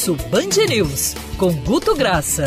Almoço Band News, com Guto Graça.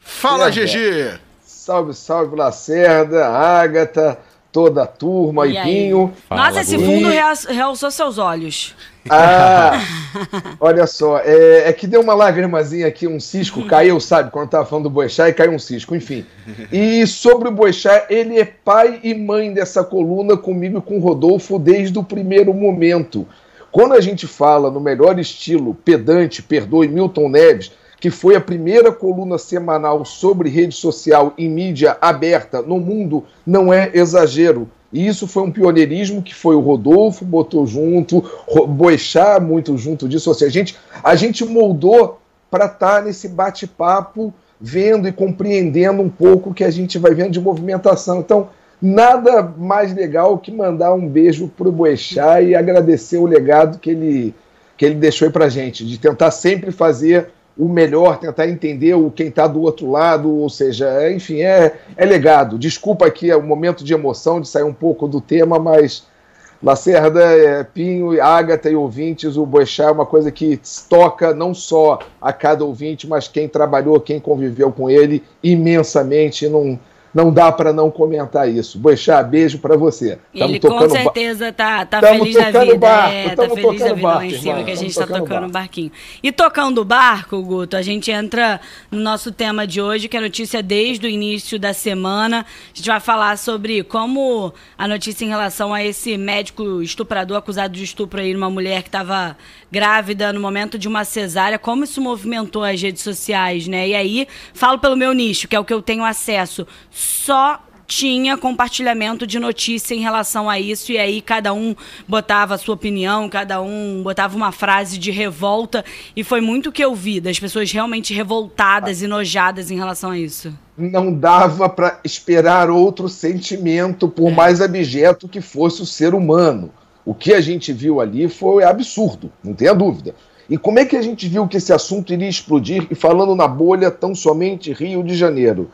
Fala, GG! Salve, salve, Lacerda, Ágata, toda a turma, e Ipinho. Nossa, esse fundo realçou seus olhos. Ah, olha só, é, é, que deu uma lagrimazinha aqui, um cisco caiu, sabe? Quando tava falando do Boechat e caiu um cisco, enfim. E sobre o Boechat, ele é pai e mãe dessa coluna comigo e com o Rodolfo desde o primeiro momento. Quando a gente fala no melhor estilo pedante, perdoe Milton Neves, que foi a primeira coluna semanal sobre rede social e mídia aberta no mundo, não é exagero. E isso foi um pioneirismo que foi o Rodolfo, botou junto, Boechat muito junto disso. Ou seja, a gente, a gente moldou para estar tá nesse bate-papo, vendo e compreendendo um pouco o que a gente vai vendo de movimentação. Então, nada mais legal que mandar um beijo para o Boechat e agradecer o legado que ele, que ele deixou para gente, de tentar sempre fazer o melhor, tentar entender o quem está do outro lado, ou seja, é, enfim, é, é legado. Desculpa aqui é um momento de emoção, de sair um pouco do tema, mas Lacerda, é, Pinho, Ágata e ouvintes, o Boechat é uma coisa que toca não só a cada ouvinte, mas quem trabalhou, quem conviveu com ele imensamente. Não, não dá para não comentar isso. Boixá, beijo para você. Tamo Ele com certeza tá, tá feliz da vida. Barco, é, tá feliz da vida barco, lá em cima irmão, que a gente está tocando o barco. barquinho. E tocando o barco, Guto, a gente entra no nosso tema de hoje, que é notícia desde o início da semana. A gente vai falar sobre como a notícia em relação a esse médico estuprador acusado de estupro aí uma mulher que estava grávida no momento de uma cesárea, como isso movimentou as redes sociais, né? E aí, falo pelo meu nicho, que é o que eu tenho acesso só tinha compartilhamento de notícia em relação a isso, e aí cada um botava a sua opinião, cada um botava uma frase de revolta, e foi muito o que eu vi, das pessoas realmente revoltadas e nojadas em relação a isso. Não dava para esperar outro sentimento, por é. mais abjeto que fosse o ser humano. O que a gente viu ali foi absurdo, não tenha dúvida. E como é que a gente viu que esse assunto iria explodir, e falando na bolha tão somente Rio de Janeiro?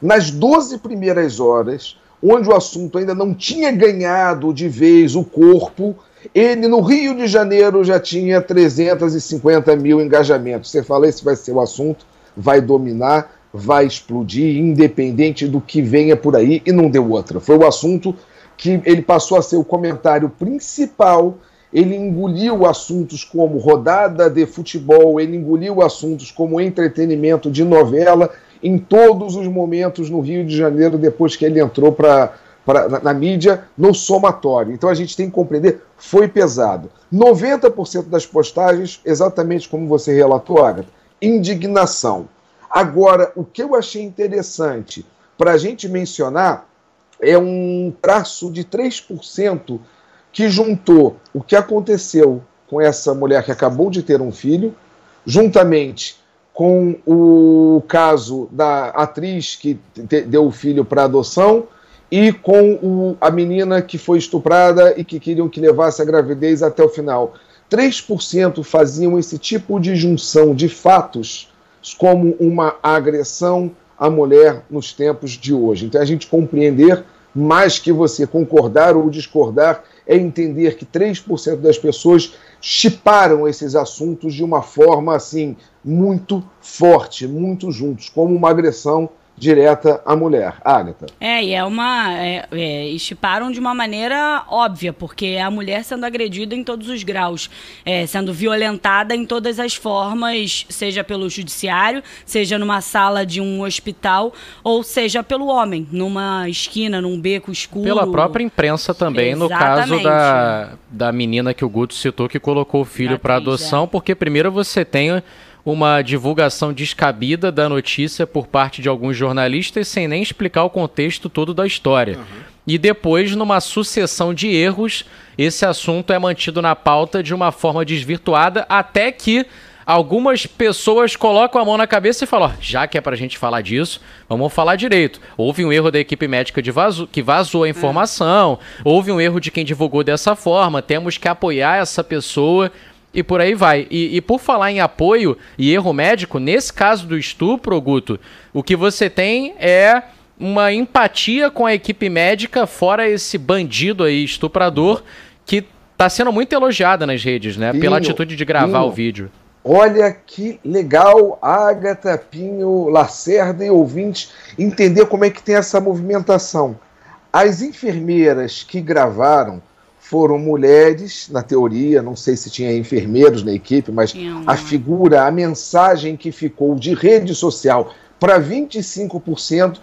Nas 12 primeiras horas, onde o assunto ainda não tinha ganhado de vez o corpo, ele no Rio de Janeiro já tinha 350 mil engajamentos. Você fala, esse vai ser o assunto, vai dominar, vai explodir, independente do que venha por aí, e não deu outra. Foi o assunto que ele passou a ser o comentário principal. Ele engoliu assuntos como rodada de futebol, ele engoliu assuntos como entretenimento de novela, em todos os momentos no Rio de Janeiro depois que ele entrou para na, na, mídia no somatório. Então a gente tem que compreender, foi pesado. 90% das postagens, exatamente como você relatou, Agatha, indignação. Agora, o que eu achei interessante para a gente mencionar é um traço de 3% que juntou o que aconteceu com essa mulher que acabou de ter um filho, juntamente com o caso da atriz que deu o filho para adoção e com o, a menina que foi estuprada e que queriam que levasse a gravidez até o final. 3% faziam esse tipo de junção de fatos como uma agressão à mulher nos tempos de hoje. Então, a gente compreender, mais que você concordar ou discordar, é entender que 3% das pessoas chiparam esses assuntos de uma forma assim muito forte, muito juntos, como uma agressão direta à mulher. Agatha. É, e é uma. É, é, estiparam de uma maneira óbvia, porque é a mulher sendo agredida em todos os graus, é, sendo violentada em todas as formas, seja pelo judiciário, seja numa sala de um hospital, ou seja pelo homem, numa esquina, num beco escuro. Pela própria imprensa também, Exatamente. no caso da, da menina que o Guto citou que colocou o filho para adoção, é. porque primeiro você tem uma divulgação descabida da notícia por parte de alguns jornalistas sem nem explicar o contexto todo da história. Uhum. E depois, numa sucessão de erros, esse assunto é mantido na pauta de uma forma desvirtuada até que algumas pessoas colocam a mão na cabeça e falam: ó, já que é pra gente falar disso, vamos falar direito. Houve um erro da equipe médica de vaso, que vazou a informação, houve um erro de quem divulgou dessa forma, temos que apoiar essa pessoa e por aí vai. E, e, por falar em apoio e erro médico, nesse caso do estupro, Guto, o que você tem é uma empatia com a equipe médica, fora esse bandido aí, estuprador, que está sendo muito elogiada nas redes, né? Pinho, pela atitude de gravar Pinho, o vídeo. Olha que legal, Agatha, Pinho, Lacerda e ouvintes, entender como é que tem essa movimentação. As enfermeiras que gravaram foram mulheres, na teoria, não sei se tinha enfermeiros na equipe, mas a figura, a mensagem que ficou de rede social para 25%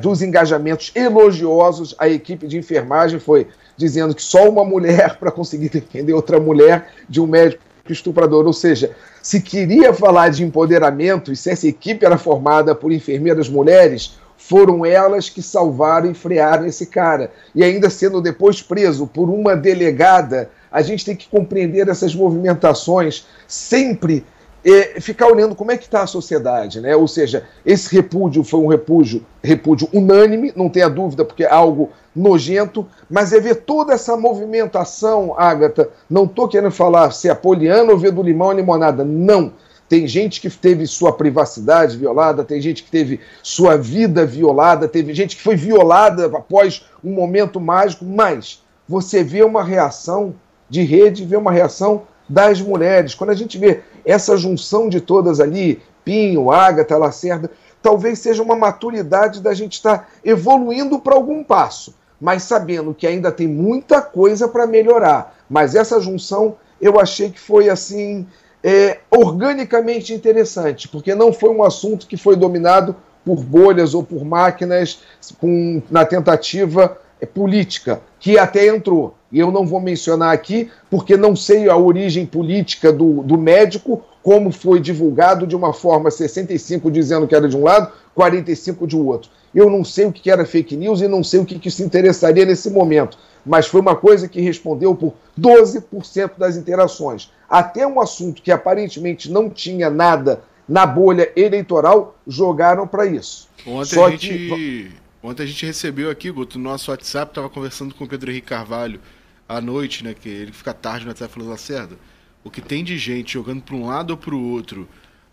dos engajamentos elogiosos à equipe de enfermagem foi dizendo que só uma mulher para conseguir defender outra mulher de um médico estuprador. Ou seja, se queria falar de empoderamento e se essa equipe era formada por enfermeiras mulheres, foram elas que salvaram e frearam esse cara. E ainda sendo depois preso por uma delegada, a gente tem que compreender essas movimentações sempre é, ficar olhando como é que está a sociedade, né? Ou seja, esse repúdio foi um repúdio, repúdio unânime, não tenha dúvida, porque é algo nojento, mas é ver toda essa movimentação, Ágata. Não estou querendo falar se é poliana ou ver do limão a limonada, não. Tem gente que teve sua privacidade violada, tem gente que teve sua vida violada, teve gente que foi violada após um momento mágico, mas você vê uma reação de rede, vê uma reação das mulheres. Quando a gente vê essa junção de todas ali, Pinho, Ágata, Lacerda, talvez seja uma maturidade da gente estar evoluindo para algum passo, mas sabendo que ainda tem muita coisa para melhorar. Mas essa junção eu achei que foi assim é, organicamente interessante, porque não foi um assunto que foi dominado por bolhas ou por máquinas com, na tentativa é, política, que até entrou. E eu não vou mencionar aqui, porque não sei a origem política do, do médico, como foi divulgado de uma forma 65 dizendo que era de um lado, 45 de outro. Eu não sei o que era fake news e não sei o que, que se interessaria nesse momento, mas foi uma coisa que respondeu por 12% das interações. Até um assunto que aparentemente não tinha nada na bolha eleitoral, jogaram para isso. Ontem Só a gente... Que Ontem a gente recebeu aqui, Guto, no nosso WhatsApp, estava conversando com o Pedro Henrique Carvalho à noite, né? Que ele fica tarde no WhatsApp falando, Lacerda, o que tem de gente jogando para um lado ou para o outro,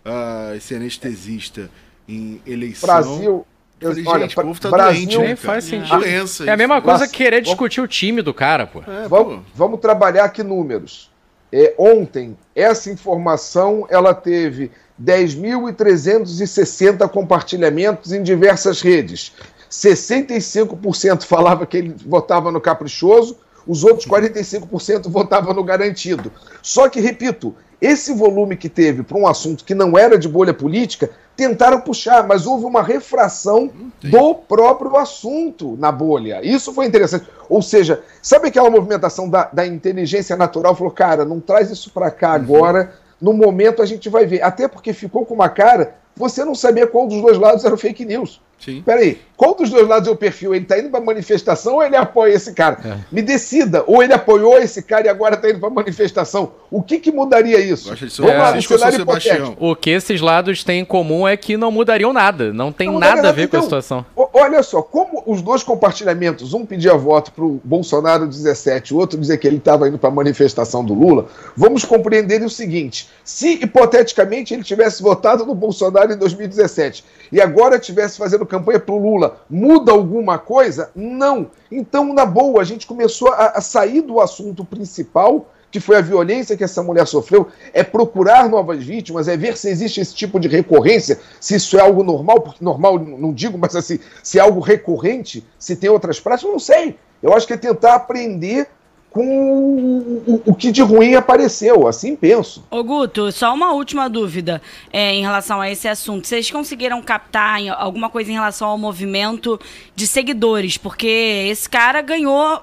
uh, esse anestesista em eleição. Brasil. Eu falei, olha, gente, o povo tá Brasil, doente, né? Faz sentido. Doença, é a mesma coisa que querer discutir o time do cara, pô. É, vamos, pô. vamos trabalhar aqui números. É, ontem, essa informação ela teve 10.360 compartilhamentos em diversas redes. 65% falava que ele votava no caprichoso, os outros 45% votavam no garantido. Só que, repito, esse volume que teve para um assunto que não era de bolha política, tentaram puxar, mas houve uma refração do próprio assunto na bolha. Isso foi interessante. Ou seja, sabe aquela movimentação da, da inteligência natural? Falou, cara, não traz isso para cá uhum. agora, no momento a gente vai ver. Até porque ficou com uma cara, você não sabia qual dos dois lados era fake news. Sim. Peraí, qual dos dois lados é o perfil? Ele está indo para manifestação ou ele apoia esse cara? É. Me decida. Ou ele apoiou esse cara e agora está indo para manifestação. O que, que mudaria isso? Vamos lá, é. cenário hipotético. O que esses lados têm em comum é que não mudariam nada. Não tem não nada a ver então, com a então, situação. Olha só, como os dois compartilhamentos, um pedia voto para o Bolsonaro 17, o outro dizer que ele estava indo para a manifestação do Lula, vamos compreender o seguinte: se hipoteticamente ele tivesse votado no Bolsonaro em 2017 e agora estivesse fazendo campanha para o Lula, muda alguma coisa? Não. Então, na boa, a gente começou a, a sair do assunto principal que foi a violência que essa mulher sofreu, é procurar novas vítimas, é ver se existe esse tipo de recorrência, se isso é algo normal, porque normal não digo, mas assim, se é algo recorrente, se tem outras práticas, não sei. Eu acho que é tentar aprender com o, o, que de ruim apareceu, assim penso. Ô Guto, só uma última dúvida é, em relação a esse assunto. Vocês conseguiram captar alguma coisa em relação ao movimento de seguidores? Porque esse cara ganhou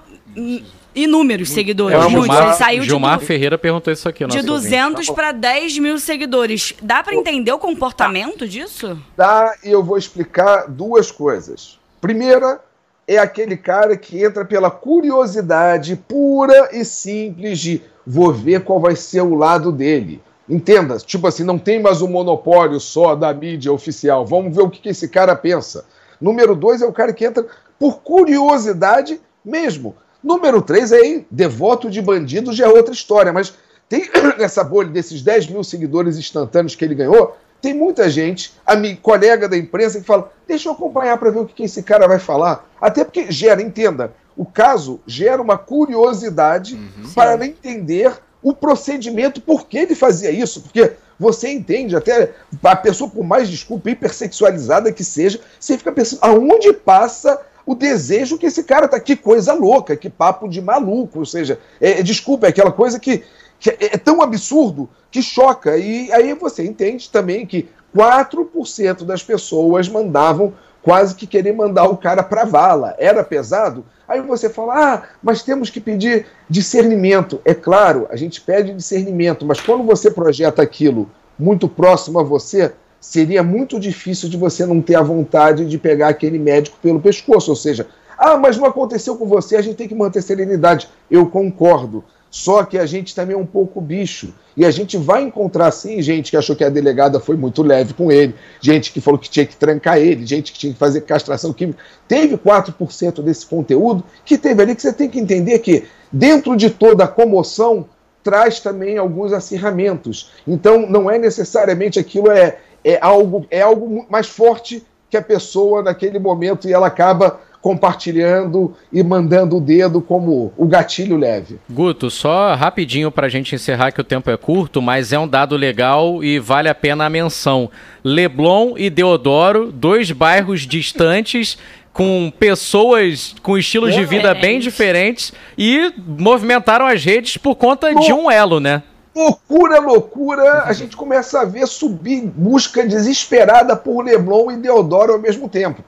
inúmeros seguidores. É, Gilmar, Ele saiu Gilmar de, Ferreira perguntou isso aqui. De 200 para 10 mil seguidores. Dá para entender o comportamento disso? Dá, e eu vou explicar duas coisas. Primeira, é aquele cara que entra pela curiosidade pura e simples de vou ver qual vai ser o lado dele. Entenda, tipo assim, não tem mais um monopólio só da mídia oficial. Vamos ver o que, que esse cara pensa. Número dois é o cara que entra por curiosidade mesmo. Número três é devoto de bandidos já é outra história, mas tem essa bolha desses 10 mil seguidores instantâneos que ele ganhou, tem muita gente, amigo, colega da imprensa, que fala: deixa eu acompanhar para ver o que esse cara vai falar. Até porque gera, entenda, o caso gera uma curiosidade uhum. para entender o procedimento, por que ele fazia isso, porque você entende, até a pessoa, por mais desculpa, hipersexualizada que seja, você fica pensando, aonde passa o desejo que esse cara tá, que coisa louca, que papo de maluco, ou seja, é, desculpa, é aquela coisa que é, é tão absurdo que choca, e aí você entende também que 4% das pessoas mandavam quase que querer mandar o cara para vala. Era pesado? Aí você fala, ah, mas temos que pedir discernimento. É claro, a gente pede discernimento, mas quando você projeta aquilo muito próximo a você, seria muito difícil de você não ter a vontade de pegar aquele médico pelo pescoço. Ou seja, ah, mas não aconteceu com você, a gente tem que manter serenidade. Eu concordo. Só que a gente também é um pouco bicho. E a gente vai encontrar, sim, gente que achou que a delegada foi muito leve com ele, gente que falou que tinha que trancar ele, gente que tinha que fazer castração química. Teve 4% desse conteúdo que teve ali que você tem que entender que, dentro de toda a comoção, traz também alguns acirramentos. Então, não é necessariamente aquilo, é, é, algo, é algo mais forte que a pessoa naquele momento e ela acaba compartilhando e mandando o dedo como o gatilho leve. Guto, só rapidinho para a gente encerrar que o tempo é curto, mas é um dado legal e vale a pena a menção. Leblon e Deodoro, dois bairros distantes com pessoas com estilos de vida bem diferentes e movimentaram as redes por conta de um elo, né? Loucura, loucura, a gente começa a ver subir busca desesperada por Leblon e Deodoro ao mesmo tempo.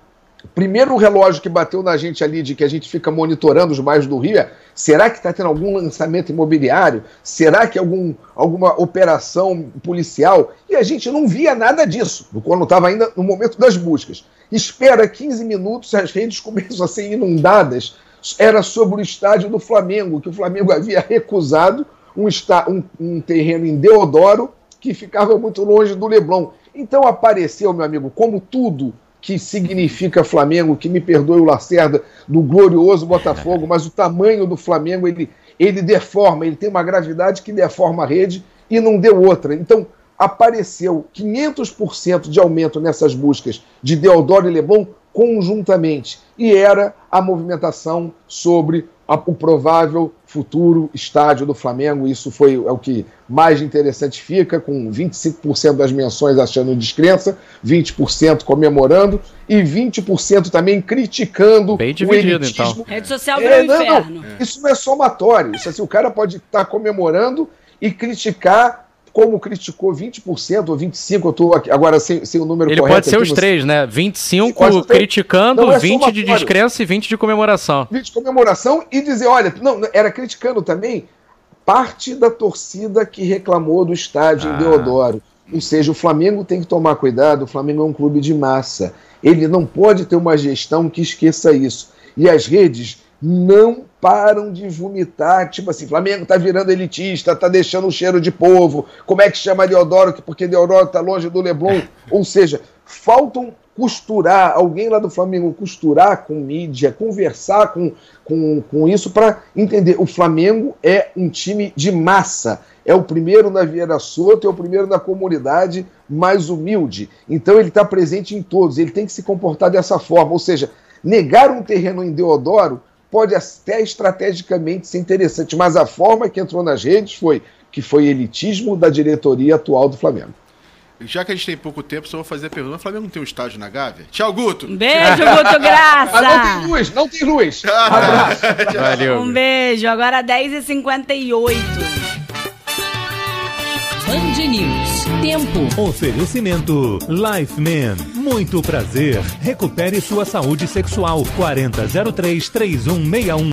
Primeiro relógio que bateu na gente ali de que a gente fica monitorando os bairros do Rio é: será que está tendo algum lançamento imobiliário? Será que algum, alguma operação policial? E a gente não via nada disso, quando estava ainda no momento das buscas. Espera 15 minutos, as redes começam a ser inundadas. Era sobre o estádio do Flamengo, que o Flamengo havia recusado um, um, um terreno em Deodoro que ficava muito longe do Leblon. Então apareceu, meu amigo, como tudo que significa Flamengo, que me perdoe o Lacerda, do glorioso Botafogo, mas o tamanho do Flamengo, ele, ele deforma, ele tem uma gravidade que deforma a rede e não deu outra. Então, apareceu 500% de aumento nessas buscas de Deodoro e Leblon conjuntamente, e era a movimentação sobre o provável futuro estádio do Flamengo. Isso foi é o que mais interessante fica, com 25% das menções achando descrença, 20% comemorando e 20% também criticando Bem dividido, o elitismo. Então. Rede social é, não, inferno. Não, isso não é somatório. Isso assim, o cara pode estar comemorando e criticar como criticou 20% ou 25%, eu estou agora sem, sem o número Ele correto. Ele pode ser aqui, os três, né? 25 criticando, não, é 20 de descrença e 20 de comemoração. 20 de comemoração e dizer, olha, não, era criticando também parte da torcida que reclamou do estádio ah. em Deodoro. Ou seja, o Flamengo tem que tomar cuidado, o Flamengo é um clube de massa. Ele não pode ter uma gestão que esqueça isso. E as redes não param de vomitar, tipo assim, Flamengo tá virando elitista, tá deixando o cheiro de povo, como é que chama Deodoro, porque Deodoro tá longe do Leblon, ou seja, faltam costurar, alguém lá do Flamengo costurar com mídia, conversar com, com, com isso para entender, o Flamengo é um time de massa, é o primeiro na Vieira Soto, é o primeiro na comunidade mais humilde, então ele está presente em todos, ele tem que se comportar dessa forma, ou seja, negar um terreno em Deodoro pode até estrategicamente ser interessante, mas a forma que entrou nas redes foi que foi elitismo da diretoria atual do Flamengo. Já que a gente tem pouco tempo, só vou fazer a pergunta. O Flamengo não tem um estádio na Gávea? Tchau, Guto. Um beijo, Guto Graça. não tem luz, não tem luz. Valeu. Um beijo. Agora 10h58. Band News. Tempo. Oferecimento Lifeman. Muito prazer. Recupere sua saúde sexual. 4003 3161